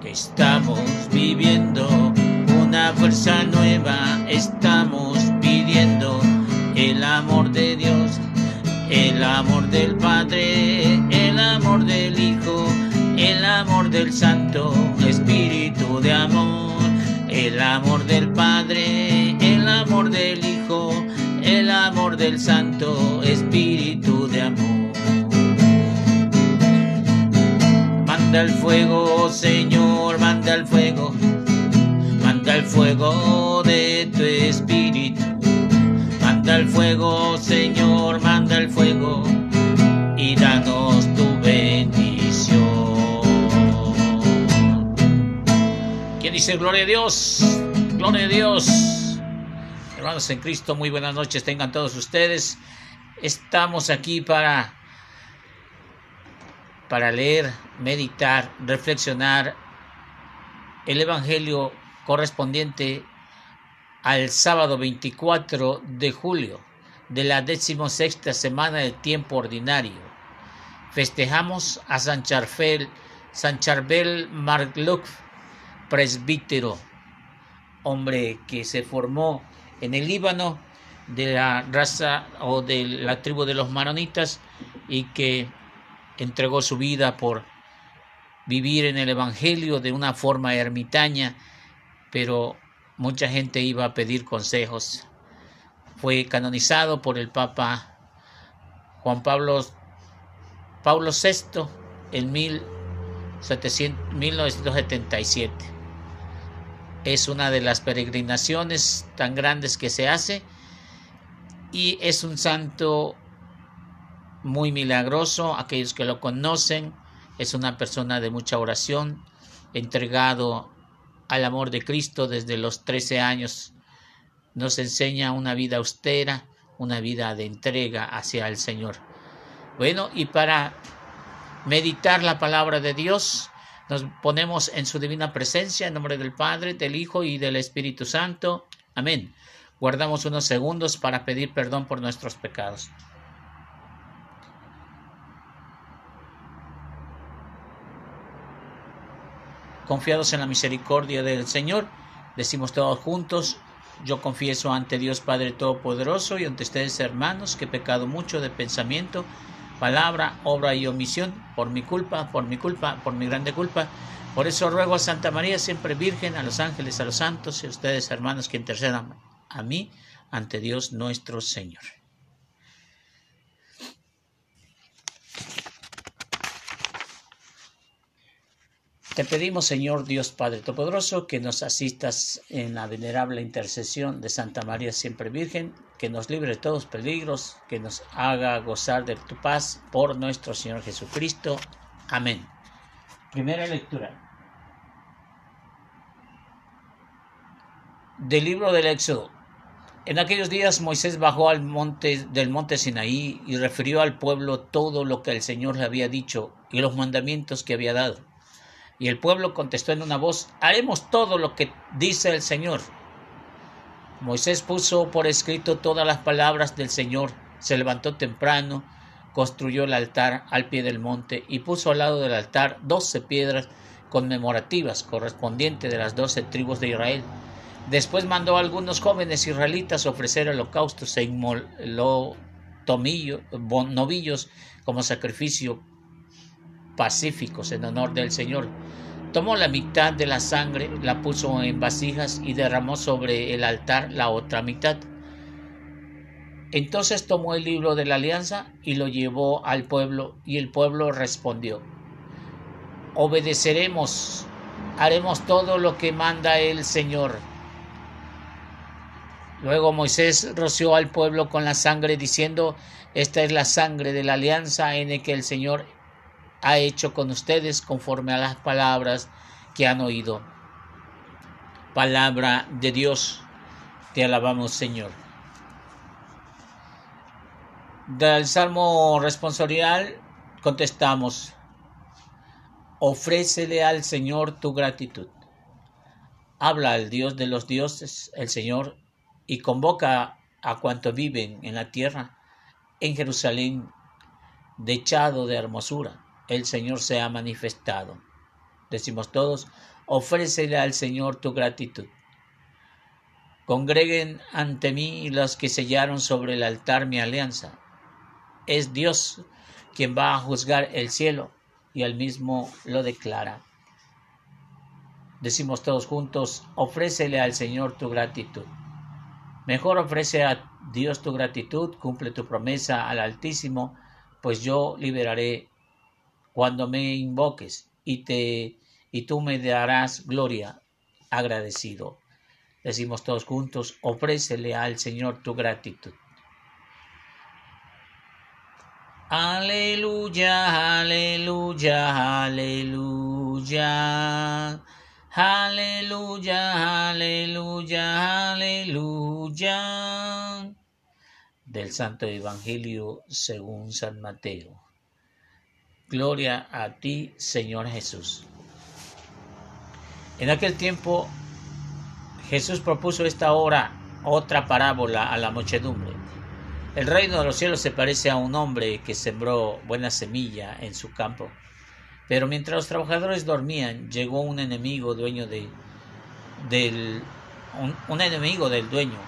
que estamos viviendo. Una fuerza nueva, estamos pidiendo. El amor de Dios, el amor del Padre, el amor del Hijo, el amor del Santo Espíritu de amor, el amor del Padre, el amor del Hijo, el amor del Santo Espíritu Manda el fuego, Señor, manda el fuego, manda el fuego de tu espíritu. Manda el fuego, Señor, manda el fuego y danos tu bendición. ¿Quién dice gloria a Dios? Gloria a Dios. Hermanos en Cristo, muy buenas noches tengan todos ustedes. Estamos aquí para para leer, meditar, reflexionar el Evangelio correspondiente al sábado 24 de julio de la decimosexta semana del tiempo ordinario. Festejamos a San Charfel, San Charbel Margluk, presbítero, hombre que se formó en el Líbano de la raza o de la tribu de los maronitas y que entregó su vida por vivir en el Evangelio de una forma ermitaña, pero mucha gente iba a pedir consejos. Fue canonizado por el Papa Juan Pablo, Pablo VI en 1977. Es una de las peregrinaciones tan grandes que se hace y es un santo muy milagroso, aquellos que lo conocen, es una persona de mucha oración, entregado al amor de Cristo desde los 13 años, nos enseña una vida austera, una vida de entrega hacia el Señor. Bueno, y para meditar la palabra de Dios, nos ponemos en su divina presencia, en nombre del Padre, del Hijo y del Espíritu Santo. Amén. Guardamos unos segundos para pedir perdón por nuestros pecados. Confiados en la misericordia del Señor, decimos todos juntos, yo confieso ante Dios Padre Todopoderoso y ante ustedes hermanos que he pecado mucho de pensamiento, palabra, obra y omisión, por mi culpa, por mi culpa, por mi grande culpa. Por eso ruego a Santa María, siempre Virgen, a los ángeles, a los santos y a ustedes hermanos que intercedan a mí ante Dios nuestro Señor. Te pedimos, Señor Dios Padre Todopoderoso, que nos asistas en la venerable intercesión de Santa María Siempre Virgen, que nos libre de todos peligros, que nos haga gozar de tu paz por nuestro Señor Jesucristo. Amén. Primera lectura. Del libro del Éxodo. En aquellos días Moisés bajó al monte del monte Sinaí y refirió al pueblo todo lo que el Señor le había dicho y los mandamientos que había dado. Y el pueblo contestó en una voz, haremos todo lo que dice el Señor. Moisés puso por escrito todas las palabras del Señor, se levantó temprano, construyó el altar al pie del monte y puso al lado del altar doce piedras conmemorativas correspondientes de las doce tribus de Israel. Después mandó a algunos jóvenes israelitas ofrecer holocaustos e novillos como sacrificio pacíficos en honor del Señor. Tomó la mitad de la sangre, la puso en vasijas y derramó sobre el altar la otra mitad. Entonces tomó el libro de la alianza y lo llevó al pueblo, y el pueblo respondió, Obedeceremos, haremos todo lo que manda el Señor. Luego Moisés roció al pueblo con la sangre, diciendo, Esta es la sangre de la alianza en la que el Señor ha hecho con ustedes conforme a las palabras que han oído. Palabra de Dios, te alabamos Señor. Del Salmo responsorial contestamos, ofrécele al Señor tu gratitud. Habla al Dios de los dioses, el Señor, y convoca a cuanto viven en la tierra, en Jerusalén, dechado de hermosura el Señor se ha manifestado. Decimos todos, ofrécele al Señor tu gratitud. Congreguen ante mí los que sellaron sobre el altar mi alianza. Es Dios quien va a juzgar el cielo y él mismo lo declara. Decimos todos juntos, ofrécele al Señor tu gratitud. Mejor ofrece a Dios tu gratitud, cumple tu promesa al Altísimo, pues yo liberaré cuando me invoques y te y tú me darás gloria agradecido. Decimos todos juntos, ofrécele al Señor tu gratitud. Aleluya, aleluya, aleluya. Aleluya, aleluya, aleluya. Del Santo Evangelio según San Mateo. Gloria a ti, Señor Jesús. En aquel tiempo Jesús propuso esta hora otra parábola a la muchedumbre. El reino de los cielos se parece a un hombre que sembró buena semilla en su campo. Pero mientras los trabajadores dormían, llegó un enemigo dueño de, del un, enemigo del dueño.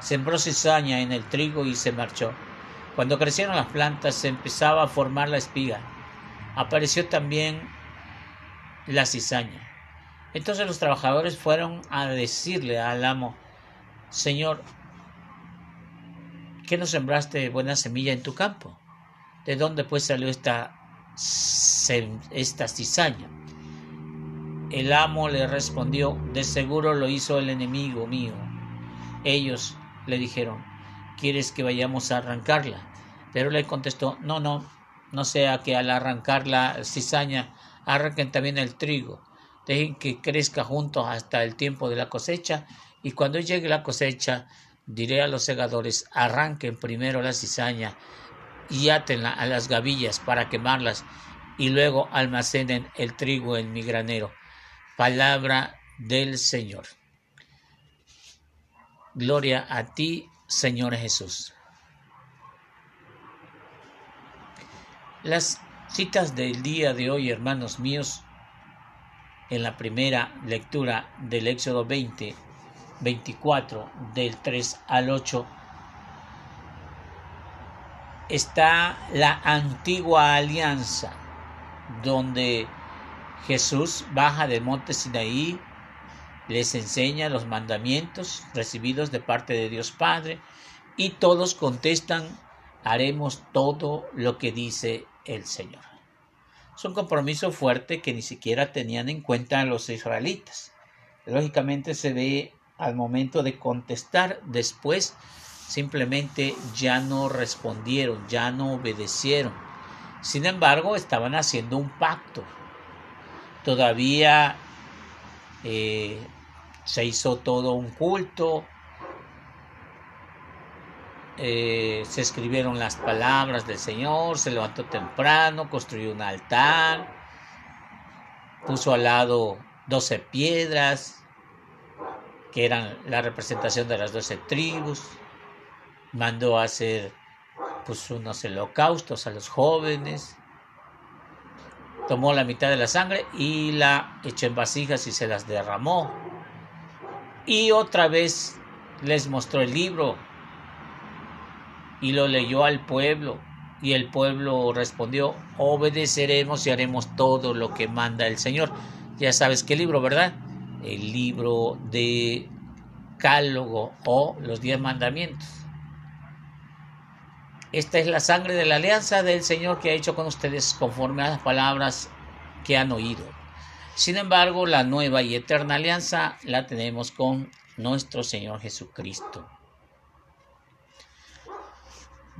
Sembró cizaña en el trigo y se marchó. Cuando crecieron las plantas se empezaba a formar la espiga. Apareció también la cizaña. Entonces los trabajadores fueron a decirle al amo, Señor, ¿qué no sembraste buena semilla en tu campo? ¿De dónde pues salió esta, esta cizaña? El amo le respondió, de seguro lo hizo el enemigo mío. Ellos le dijeron, ¿quieres que vayamos a arrancarla? Pero le contestó, no, no, no sea que al arrancar la cizaña arranquen también el trigo dejen que crezca juntos hasta el tiempo de la cosecha, y cuando llegue la cosecha, diré a los segadores, arranquen primero la cizaña y átenla a las gavillas para quemarlas, y luego almacenen el trigo en mi granero. Palabra del Señor. Gloria a ti, Señor Jesús. Las citas del día de hoy, hermanos míos, en la primera lectura del Éxodo 20, 24, del 3 al 8, está la antigua alianza, donde Jesús baja del monte Sinaí, les enseña los mandamientos recibidos de parte de Dios Padre, y todos contestan, haremos todo lo que dice el Señor. Es un compromiso fuerte que ni siquiera tenían en cuenta los israelitas. Lógicamente se ve al momento de contestar después simplemente ya no respondieron, ya no obedecieron. Sin embargo, estaban haciendo un pacto. Todavía eh, se hizo todo un culto, eh, se escribieron las palabras del Señor, se levantó temprano, construyó un altar, puso al lado doce piedras, que eran la representación de las doce tribus, mandó a hacer pues, unos holocaustos a los jóvenes, tomó la mitad de la sangre y la echó en vasijas y se las derramó. Y otra vez les mostró el libro y lo leyó al pueblo. Y el pueblo respondió, obedeceremos y haremos todo lo que manda el Señor. Ya sabes qué libro, ¿verdad? El libro de Cálogo o los diez mandamientos. Esta es la sangre de la alianza del Señor que ha hecho con ustedes conforme a las palabras que han oído. Sin embargo, la nueva y eterna alianza la tenemos con nuestro Señor Jesucristo.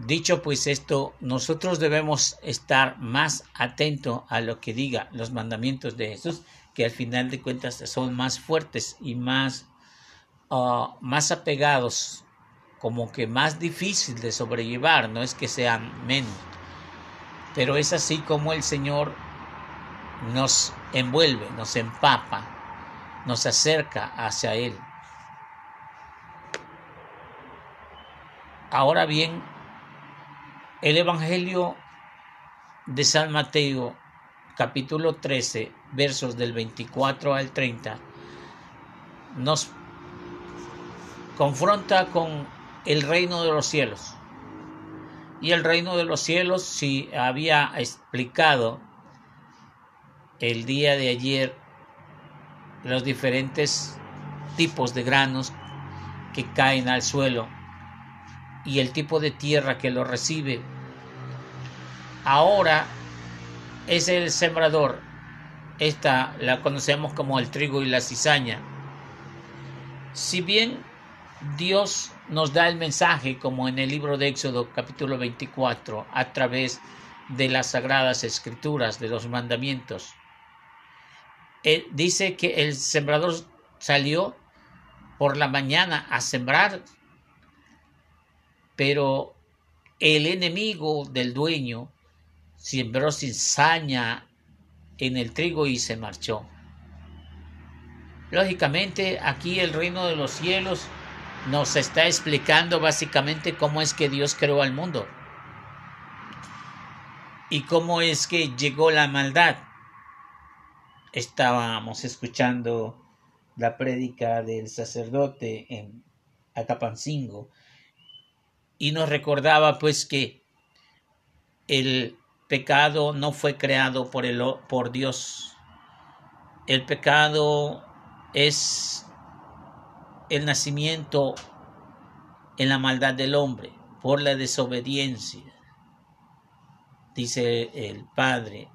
Dicho pues esto, nosotros debemos estar más atentos a lo que diga los mandamientos de Jesús, que al final de cuentas son más fuertes y más, ah, más apegados, como que más difícil de sobrellevar, no es que sean menos, pero es así como el Señor nos envuelve, nos empapa, nos acerca hacia Él. Ahora bien, el Evangelio de San Mateo, capítulo 13, versos del 24 al 30, nos confronta con el reino de los cielos. Y el reino de los cielos, si había explicado el día de ayer los diferentes tipos de granos que caen al suelo y el tipo de tierra que lo recibe. Ahora es el sembrador. Esta la conocemos como el trigo y la cizaña. Si bien Dios nos da el mensaje, como en el libro de Éxodo capítulo 24, a través de las sagradas escrituras, de los mandamientos, Él dice que el sembrador salió por la mañana a sembrar pero el enemigo del dueño sembró cizaña en el trigo y se marchó. Lógicamente, aquí el reino de los cielos nos está explicando básicamente cómo es que Dios creó al mundo y cómo es que llegó la maldad. Estábamos escuchando la prédica del sacerdote en Acapancingo y nos recordaba pues que el pecado no fue creado por, el, por Dios. El pecado es el nacimiento en la maldad del hombre por la desobediencia. Dice el Padre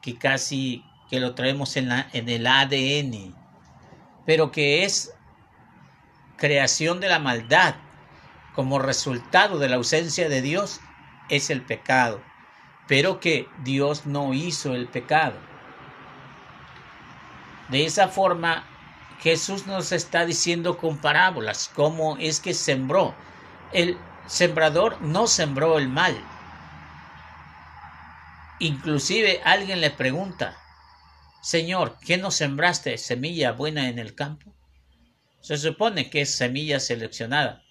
que casi que lo traemos en, la, en el ADN, pero que es creación de la maldad como resultado de la ausencia de Dios es el pecado, pero que Dios no hizo el pecado. De esa forma, Jesús nos está diciendo con parábolas cómo es que sembró. El sembrador no sembró el mal. Inclusive alguien le pregunta, Señor, ¿qué no sembraste semilla buena en el campo? Se supone que es semilla seleccionada.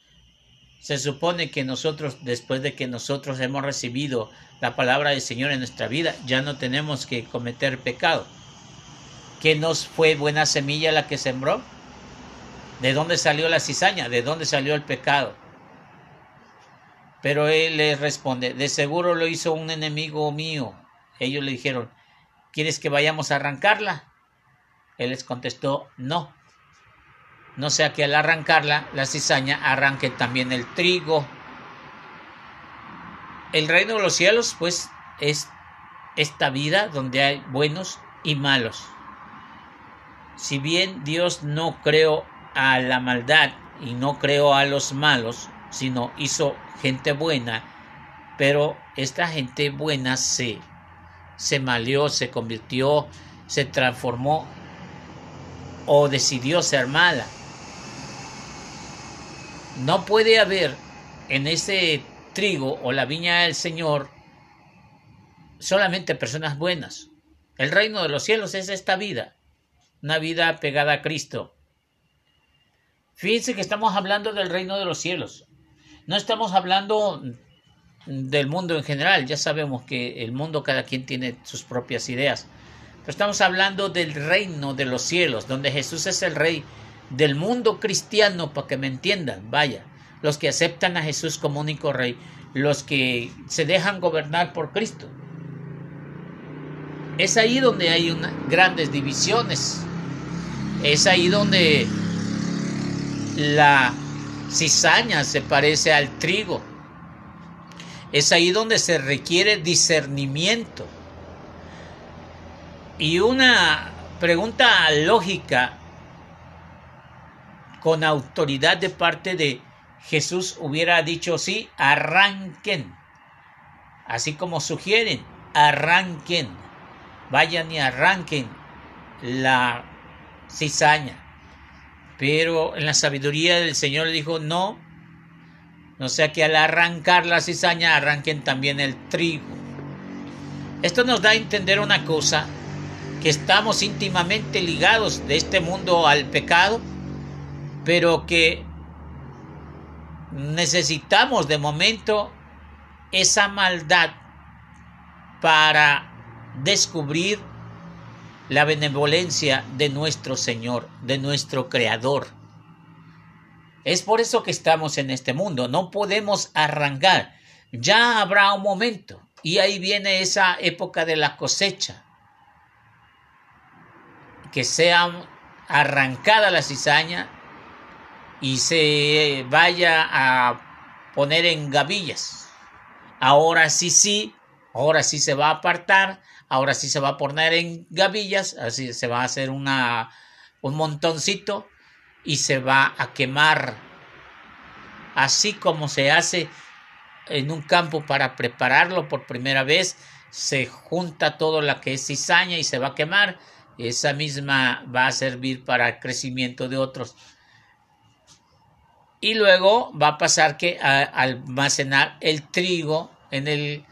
Se supone que nosotros, después de que nosotros hemos recibido la palabra del Señor en nuestra vida, ya no tenemos que cometer pecado. ¿Qué nos fue buena semilla la que sembró? ¿De dónde salió la cizaña? ¿De dónde salió el pecado? Pero él le responde, de seguro lo hizo un enemigo mío. Ellos le dijeron, ¿quieres que vayamos a arrancarla? Él les contestó, no, no sea que al arrancarla, la cizaña arranque también el trigo. El reino de los cielos, pues, es esta vida donde hay buenos y malos. Si bien Dios no creó a la maldad y no creó a los malos, sino hizo gente buena, pero esta gente buena se, se malió, se convirtió, se transformó o decidió ser mala. No puede haber en ese trigo o la viña del Señor solamente personas buenas. El reino de los cielos es esta vida, una vida pegada a Cristo. Fíjense que estamos hablando del reino de los cielos. No estamos hablando del mundo en general. Ya sabemos que el mundo cada quien tiene sus propias ideas. Pero estamos hablando del reino de los cielos, donde Jesús es el rey del mundo cristiano, para que me entiendan, vaya, los que aceptan a Jesús como único rey, los que se dejan gobernar por Cristo. Es ahí donde hay grandes divisiones. Es ahí donde la cizaña se parece al trigo. Es ahí donde se requiere discernimiento. Y una pregunta lógica con autoridad de parte de Jesús hubiera dicho sí, arranquen. Así como sugieren, arranquen. Vayan y arranquen la cizaña. Pero en la sabiduría del Señor dijo, no, no sea que al arrancar la cizaña arranquen también el trigo. Esto nos da a entender una cosa, que estamos íntimamente ligados de este mundo al pecado pero que necesitamos de momento esa maldad para descubrir la benevolencia de nuestro Señor, de nuestro Creador. Es por eso que estamos en este mundo, no podemos arrancar. Ya habrá un momento y ahí viene esa época de la cosecha. Que sea arrancada la cizaña y se vaya a poner en gavillas. Ahora sí, sí, ahora sí se va a apartar, ahora sí se va a poner en gavillas, así se va a hacer una, un montoncito y se va a quemar. Así como se hace en un campo para prepararlo por primera vez, se junta todo lo que es cizaña y se va a quemar. Esa misma va a servir para el crecimiento de otros y luego va a pasar que a, almacenar el trigo en el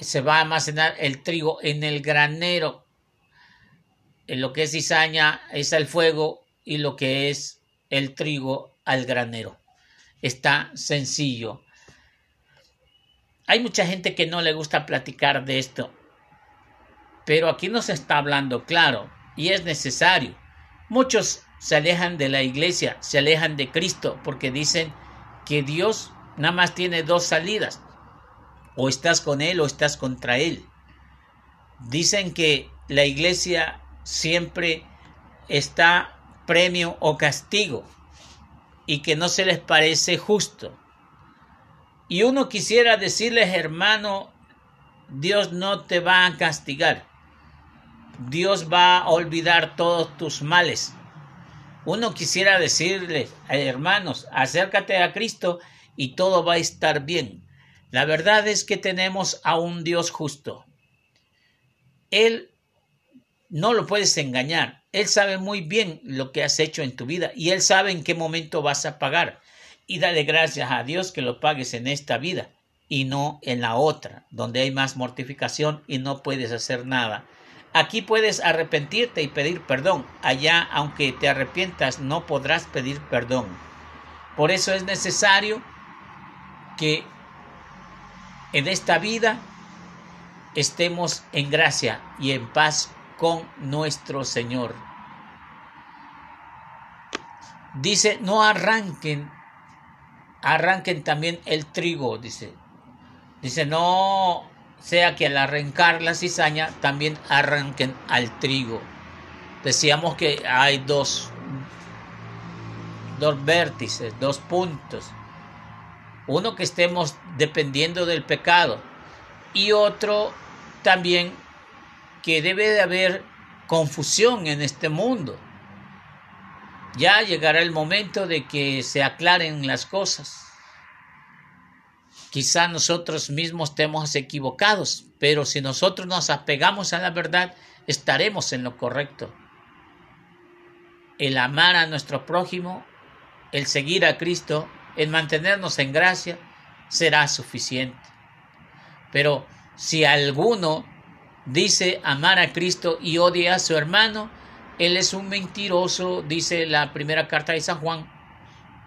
se va a almacenar el trigo en el granero. En lo que es cizaña es al fuego y lo que es el trigo al granero. Está sencillo. Hay mucha gente que no le gusta platicar de esto pero aquí nos está hablando claro y es necesario. Muchos se alejan de la iglesia, se alejan de Cristo, porque dicen que Dios nada más tiene dos salidas, o estás con Él o estás contra Él. Dicen que la iglesia siempre está premio o castigo y que no se les parece justo. Y uno quisiera decirles, hermano, Dios no te va a castigar. Dios va a olvidar todos tus males. Uno quisiera decirle, hermanos, acércate a Cristo y todo va a estar bien. La verdad es que tenemos a un Dios justo. Él no lo puedes engañar. Él sabe muy bien lo que has hecho en tu vida y Él sabe en qué momento vas a pagar. Y dale gracias a Dios que lo pagues en esta vida y no en la otra, donde hay más mortificación y no puedes hacer nada. Aquí puedes arrepentirte y pedir perdón. Allá, aunque te arrepientas, no podrás pedir perdón. Por eso es necesario que en esta vida estemos en gracia y en paz con nuestro Señor. Dice, no arranquen, arranquen también el trigo, dice. Dice, no sea que al arrancar la cizaña también arranquen al trigo. Decíamos que hay dos, dos vértices, dos puntos. Uno que estemos dependiendo del pecado y otro también que debe de haber confusión en este mundo. Ya llegará el momento de que se aclaren las cosas. Quizá nosotros mismos estemos equivocados, pero si nosotros nos apegamos a la verdad, estaremos en lo correcto. El amar a nuestro prójimo, el seguir a Cristo, el mantenernos en gracia, será suficiente. Pero si alguno dice amar a Cristo y odia a su hermano, él es un mentiroso, dice la primera carta de San Juan.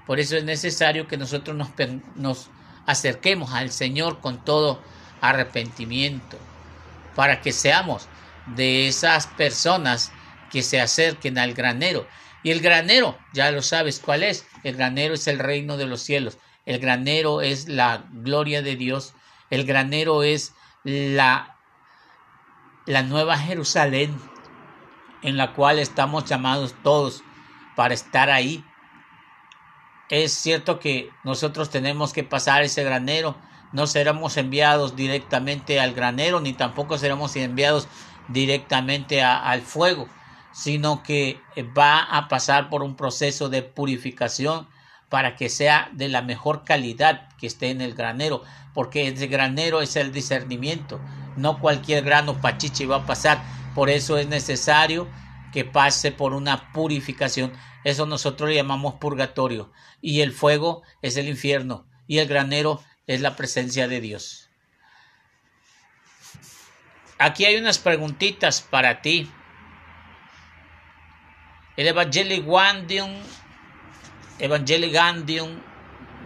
Por eso es necesario que nosotros nos, nos acerquemos al Señor con todo arrepentimiento, para que seamos de esas personas que se acerquen al granero. Y el granero, ya lo sabes cuál es, el granero es el reino de los cielos, el granero es la gloria de Dios, el granero es la, la nueva Jerusalén en la cual estamos llamados todos para estar ahí es cierto que nosotros tenemos que pasar ese granero, no seremos enviados directamente al granero, ni tampoco seremos enviados directamente al fuego, sino que va a pasar por un proceso de purificación para que sea de la mejor calidad que esté en el granero, porque ese granero es el discernimiento, no cualquier grano pachiche va a pasar, por eso es necesario que pase por una purificación. Eso nosotros le llamamos purgatorio. Y el fuego es el infierno. Y el granero es la presencia de Dios. Aquí hay unas preguntitas para ti. El Evangeligandium, Evangeligandium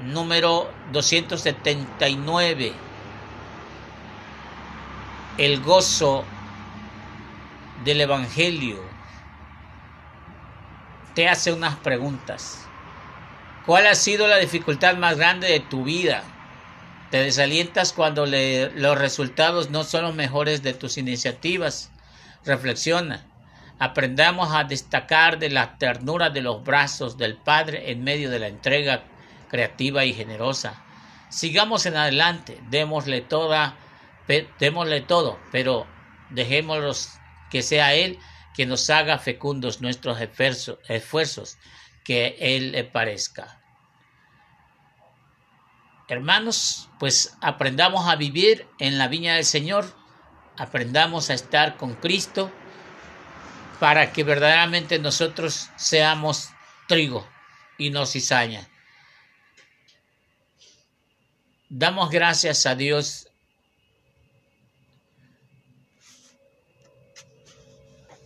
número 279 el gozo del Evangelio, te hace unas preguntas. ¿Cuál ha sido la dificultad más grande de tu vida? Te desalientas cuando los resultados no son los mejores de tus iniciativas. Reflexiona. Aprendamos a destacar de la ternura de los brazos del Padre en medio de la entrega creativa y generosa. Sigamos en adelante, démosle toda, démosle todo, pero dejémoslos que sea Él quien nos haga fecundos nuestros esfuerzos, que Él le parezca. Hermanos, pues aprendamos a vivir en la viña del Señor, aprendamos a estar con Cristo para que verdaderamente nosotros seamos trigo y no cizaña. Damos gracias a Dios.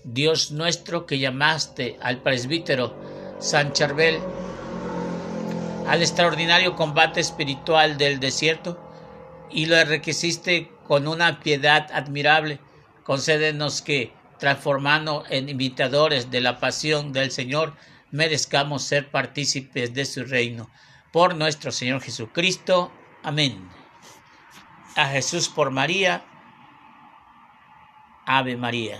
Dios nuestro que llamaste al presbítero San Charbel al extraordinario combate espiritual del desierto y lo enriqueciste con una piedad admirable. Concédenos que, transformando en imitadores de la pasión del Señor, merezcamos ser partícipes de su reino. Por nuestro Señor Jesucristo. Amén. A Jesús por María. Ave María.